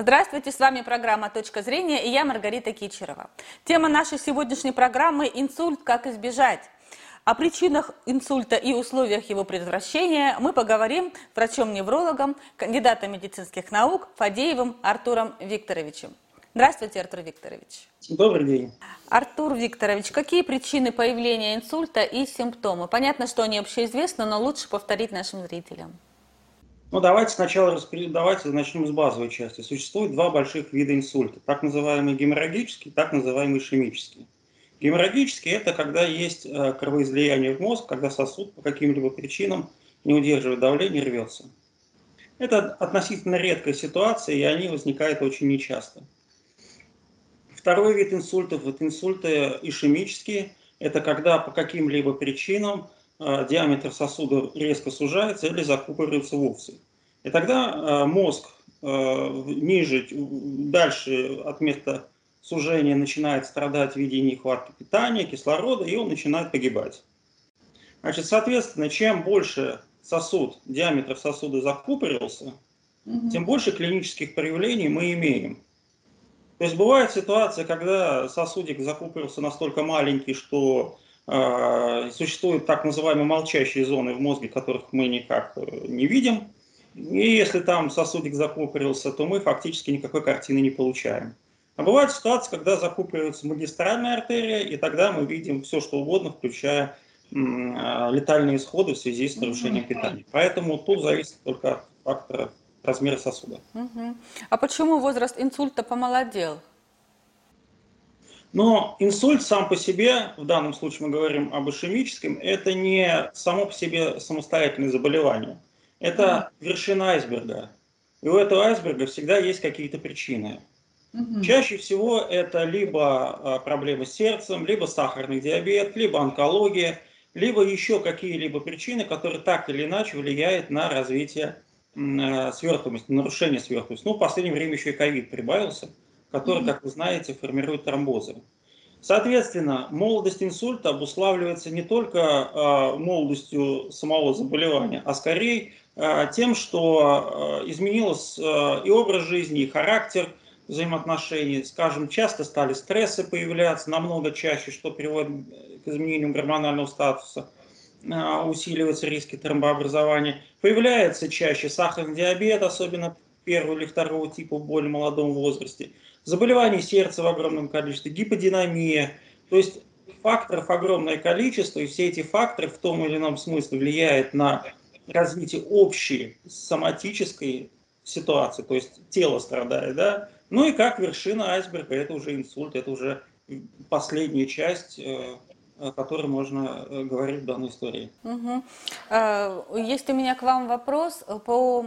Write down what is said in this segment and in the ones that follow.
Здравствуйте, с вами программа «Точка зрения» и я Маргарита Кичерова. Тема нашей сегодняшней программы – инсульт, как избежать. О причинах инсульта и условиях его предотвращения мы поговорим с врачом-неврологом, кандидатом медицинских наук Фадеевым Артуром Викторовичем. Здравствуйте, Артур Викторович. Добрый день. Артур Викторович, какие причины появления инсульта и симптомы? Понятно, что они общеизвестны, но лучше повторить нашим зрителям. Ну, давайте сначала распри... давайте начнем с базовой части. Существует два больших вида инсульта. Так называемый геморрагический, так называемый ишемический. Геморрагический – это когда есть э, кровоизлияние в мозг, когда сосуд по каким-либо причинам не удерживает давление, рвется. Это относительно редкая ситуация, и они возникают очень нечасто. Второй вид инсультов – это инсульты ишемические. Это когда по каким-либо причинам диаметр сосуда резко сужается или закупоривается вовсе. И тогда э, мозг э, ниже, дальше от места сужения начинает страдать в виде нехватки питания, кислорода, и он начинает погибать. Значит, соответственно, чем больше сосуд, диаметр сосуда закупорился, угу. тем больше клинических проявлений мы имеем. То есть бывает ситуация, когда сосудик закупорился настолько маленький, что существуют так называемые молчащие зоны в мозге, которых мы никак э, не видим. И если там сосудик закупорился, то мы фактически никакой картины не получаем. А бывает ситуация, когда закупоривается магистральная артерия, и тогда мы видим все, что угодно, включая а, летальные исходы в связи с нарушением питания. Поэтому тут зависит только от фактора размера сосуда. А почему возраст инсульта помолодел? Но инсульт сам по себе, в данном случае мы говорим об ишемическом, это не само по себе самостоятельное заболевание. Это вершина айсберга. И у этого айсберга всегда есть какие-то причины. Угу. Чаще всего это либо а, проблемы с сердцем, либо сахарный диабет, либо онкология, либо еще какие-либо причины, которые так или иначе влияют на развитие а, свертываемости, нарушение свертываемости. Ну, в последнее время еще и ковид прибавился который, как вы знаете, формирует тромбозы. Соответственно, молодость инсульта обуславливается не только э, молодостью самого заболевания, а скорее э, тем, что э, изменилось и образ жизни, и характер взаимоотношений. Скажем, часто стали стрессы появляться намного чаще, что приводит к изменению гормонального статуса, усиливаются риски тромбообразования. Появляется чаще сахарный диабет, особенно первого или второго типа в более молодом возрасте – заболеваний сердца в огромном количестве, гиподинамия. То есть факторов огромное количество, и все эти факторы в том или ином смысле влияют на развитие общей соматической ситуации, то есть тело страдает, да. Ну и как вершина айсберга, это уже инсульт, это уже последняя часть э, о которой можно э, говорить в данной истории. Угу. Есть у меня к вам вопрос по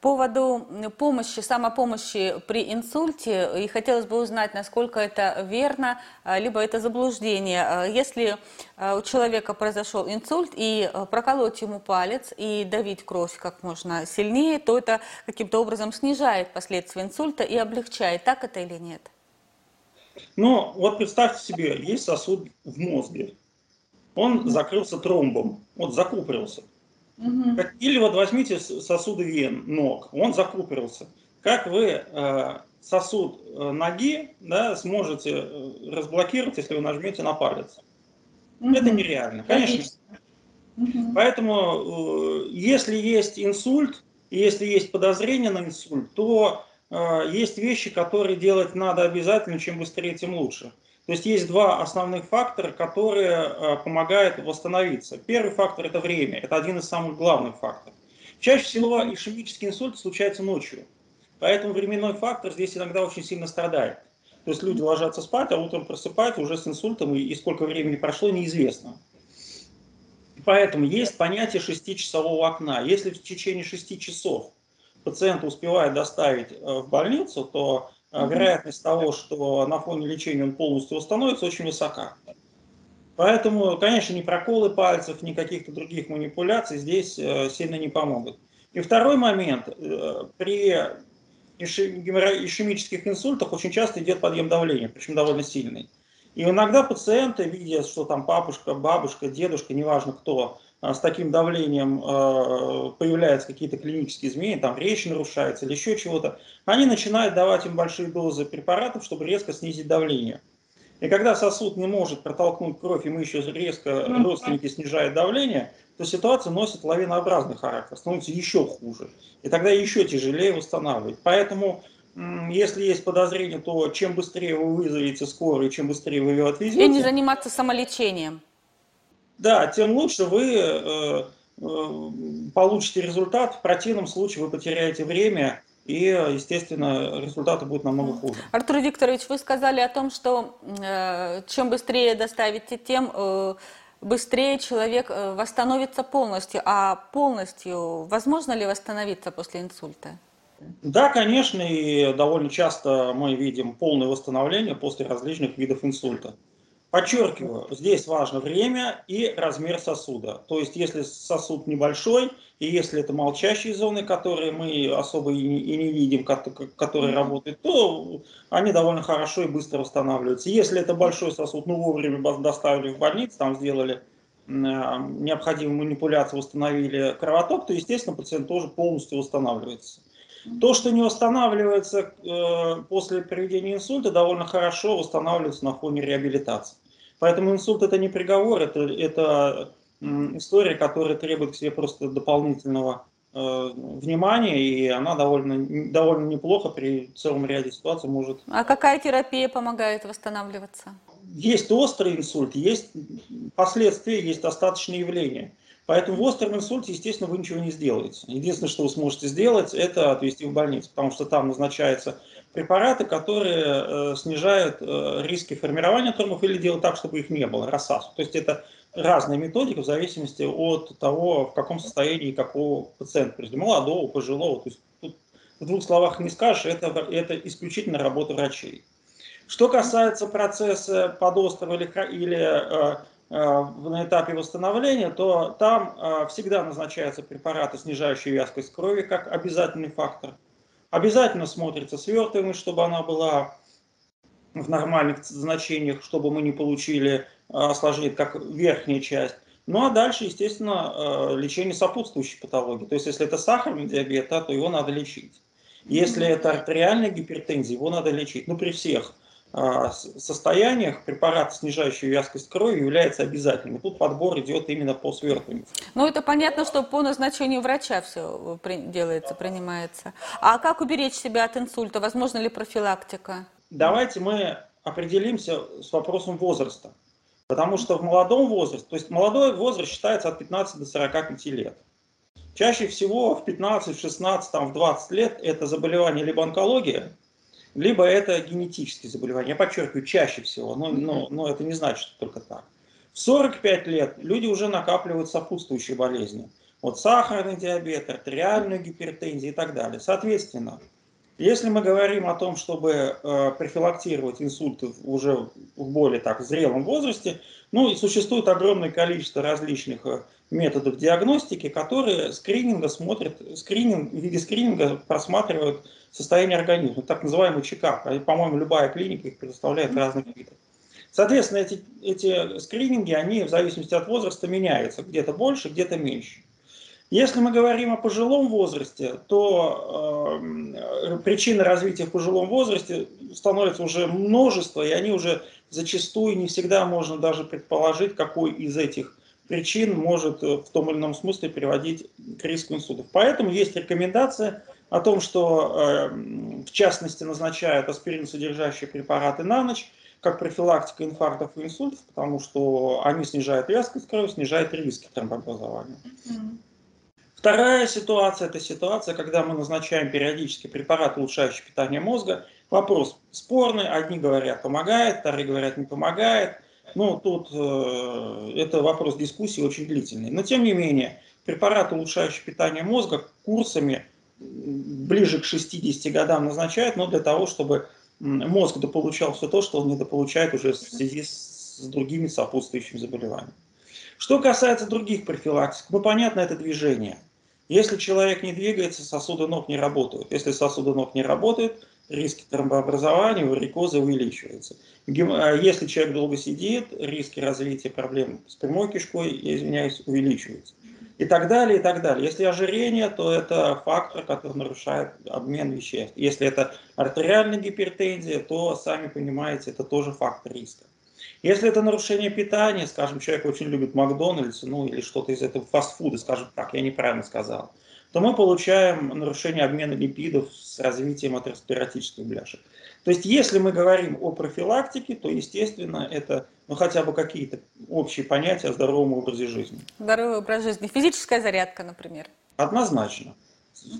поводу помощи, самопомощи при инсульте, и хотелось бы узнать, насколько это верно, а, либо это заблуждение. А, если а, у человека произошел инсульт, и проколоть ему палец, и давить кровь как можно сильнее, то это каким-то образом снижает последствия инсульта и облегчает. Так это или нет? Ну, вот представьте себе, есть сосуд в мозге. Он закрылся тромбом, вот закупорился. Угу. Или вот возьмите сосуды вен, ног, он закупорился. Как вы э, сосуд э, ноги да, сможете э, разблокировать, если вы нажмете на палец? Угу. Это нереально, конечно. Угу. Поэтому, если есть инсульт, если есть подозрение на инсульт, то есть вещи, которые делать надо обязательно, чем быстрее, тем лучше. То есть есть два основных фактора, которые э, помогают восстановиться. Первый фактор – это время. Это один из самых главных факторов. Чаще всего ишемический инсульт случается ночью. Поэтому временной фактор здесь иногда очень сильно страдает. То есть люди ложатся спать, а утром просыпаются уже с инсультом, и, сколько времени прошло, неизвестно. Поэтому есть понятие шестичасового окна. Если в течение шести часов пациента успевает доставить э, в больницу, то вероятность того, что на фоне лечения он полностью восстановится, очень высока. Поэтому, конечно, ни проколы пальцев, ни каких-то других манипуляций здесь э, сильно не помогут. И второй момент. Э, при ишемических инсультах очень часто идет подъем давления, причем довольно сильный. И иногда пациенты, видя, что там папушка, бабушка, дедушка, неважно кто, с таким давлением появляются какие-то клинические изменения, там речь нарушается или еще чего-то, они начинают давать им большие дозы препаратов, чтобы резко снизить давление. И когда сосуд не может протолкнуть кровь, и мы еще резко родственники снижают давление, то ситуация носит лавинообразный характер, становится еще хуже. И тогда еще тяжелее восстанавливать. Поэтому, если есть подозрение, то чем быстрее вы вызовете скорую, чем быстрее вы ее отвезете. И не заниматься самолечением. Да, тем лучше вы э, э, получите результат. В противном случае вы потеряете время и, естественно, результаты будут намного хуже. Артур Викторович, вы сказали о том, что э, чем быстрее доставите, тем э, быстрее человек восстановится полностью. А полностью возможно ли восстановиться после инсульта? Да, конечно, и довольно часто мы видим полное восстановление после различных видов инсульта. Подчеркиваю, здесь важно время и размер сосуда. То есть, если сосуд небольшой, и если это молчащие зоны, которые мы особо и не, и не видим, которые работают, то они довольно хорошо и быстро восстанавливаются. Если это большой сосуд, ну вовремя доставили в больницу, там сделали необходимые манипуляции, восстановили кровоток, то, естественно, пациент тоже полностью восстанавливается. То, что не восстанавливается э, после проведения инсульта, довольно хорошо восстанавливается на фоне реабилитации. Поэтому инсульт это не приговор, это, это история, которая требует к себе просто дополнительного э, внимания, и она довольно, довольно неплохо при целом ряде ситуаций может... А какая терапия помогает восстанавливаться? Есть острый инсульт, есть последствия, есть остаточные явления. Поэтому в остром инсульте, естественно, вы ничего не сделаете. Единственное, что вы сможете сделать, это отвезти в больницу, потому что там назначаются препараты, которые э, снижают э, риски формирования тромбов или делают так, чтобы их не было, рассасу. То есть это разные методики в зависимости от того, в каком состоянии какого пациента, прежде молодого, пожилого. То есть тут в двух словах не скажешь, это, это исключительно работа врачей. Что касается процесса подострого или, или э, на этапе восстановления, то там э, всегда назначаются препараты, снижающие вязкость крови, как обязательный фактор. Обязательно смотрится свертываемость, чтобы она была в нормальных значениях, чтобы мы не получили э, осложнение, как верхняя часть. Ну а дальше, естественно, лечение сопутствующей патологии. То есть, если это сахарный диабет, то его надо лечить. Если это артериальная гипертензия, его надо лечить. Ну, при всех состояниях препарат, снижающий вязкость крови, является обязательным. И тут подбор идет именно по свертыванию. Ну, это понятно, что по назначению врача все делается, принимается. А как уберечь себя от инсульта? Возможно ли профилактика? Давайте мы определимся с вопросом возраста. Потому что в молодом возрасте, то есть молодой возраст считается от 15 до 45 лет. Чаще всего в 15, в 16, там, в 20 лет это заболевание либо онкология, либо это генетические заболевания. Я подчеркиваю, чаще всего, но, но, но это не значит, что только так. В 45 лет люди уже накапливают сопутствующие болезни. Вот сахарный диабет, артериальную гипертензию и так далее. Соответственно, если мы говорим о том, чтобы э, профилактировать инсульты уже в более так зрелом возрасте, ну и существует огромное количество различных э, методов диагностики, которые скрининга смотрят, скрининг, в виде скрининга просматривают состояние организма, так называемый чекап. А, по-моему, любая клиника их предоставляет разных видов. Соответственно, эти, эти скрининги, они в зависимости от возраста меняются, где-то больше, где-то меньше. Если мы говорим о пожилом возрасте, то э, причины развития в пожилом возрасте становится уже множество, и они уже зачастую не всегда можно даже предположить, какой из этих причин может э, в том или ином смысле приводить к риску инсультов. Поэтому есть рекомендация о том, что э, в частности назначают аспирин содержащие препараты на ночь, как профилактика инфарктов и инсультов, потому что они снижают вязкость крови, снижают риски тромбообразования. Вторая ситуация – это ситуация, когда мы назначаем периодически препарат, улучшающий питание мозга. Вопрос спорный, одни говорят помогает, вторые говорят не помогает – ну, тут э, это вопрос дискуссии очень длительный. Но, тем не менее, препараты, улучшающие питание мозга, курсами ближе к 60 годам назначают, но для того, чтобы мозг дополучал все то, что он недополучает уже в связи с другими сопутствующими заболеваниями. Что касается других профилактик, ну, понятно, это движение. Если человек не двигается, сосуды ног не работают. Если сосуды ног не работают, риски тромбообразования, варикоза увеличиваются. А если человек долго сидит, риски развития проблем с прямой кишкой, я извиняюсь, увеличиваются. И так далее, и так далее. Если ожирение, то это фактор, который нарушает обмен веществ. Если это артериальная гипертензия, то, сами понимаете, это тоже фактор риска. Если это нарушение питания, скажем, человек очень любит Макдональдс, ну или что-то из этого фастфуда, скажем так, я неправильно сказал, то мы получаем нарушение обмена липидов с развитием атеросклеротических бляшек. То есть, если мы говорим о профилактике, то, естественно, это ну, хотя бы какие-то общие понятия о здоровом образе жизни. Здоровый образ жизни. Физическая зарядка, например. Однозначно.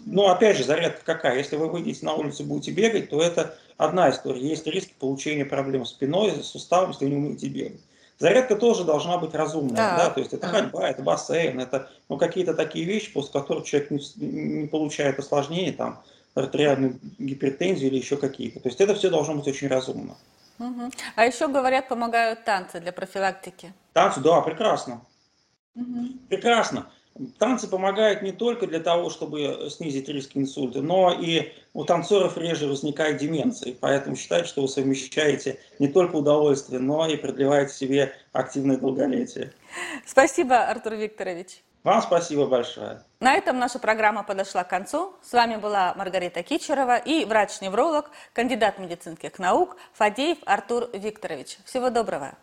Но, опять же, зарядка какая? Если вы выйдете на улицу и будете бегать, то это одна история. Есть риски получения проблем с спиной, с суставом, если вы не умеете бегать. Зарядка тоже должна быть разумная, да, да? то есть это ходьба, это бассейн, это ну, какие-то такие вещи, после которых человек не, не получает осложнений, там, артериальную гипертензию или еще какие-то. То есть это все должно быть очень разумно. Угу. А еще, говорят, помогают танцы для профилактики. Танцы, да, прекрасно. Угу. Прекрасно. Танцы помогают не только для того, чтобы снизить риск инсульта, но и у танцоров реже возникает деменция. Поэтому считают, что вы совмещаете не только удовольствие, но и продлеваете себе активное долголетие. Спасибо, Артур Викторович. Вам спасибо большое. На этом наша программа подошла к концу. С вами была Маргарита Кичерова и врач-невролог, кандидат медицинских наук Фадеев Артур Викторович. Всего доброго.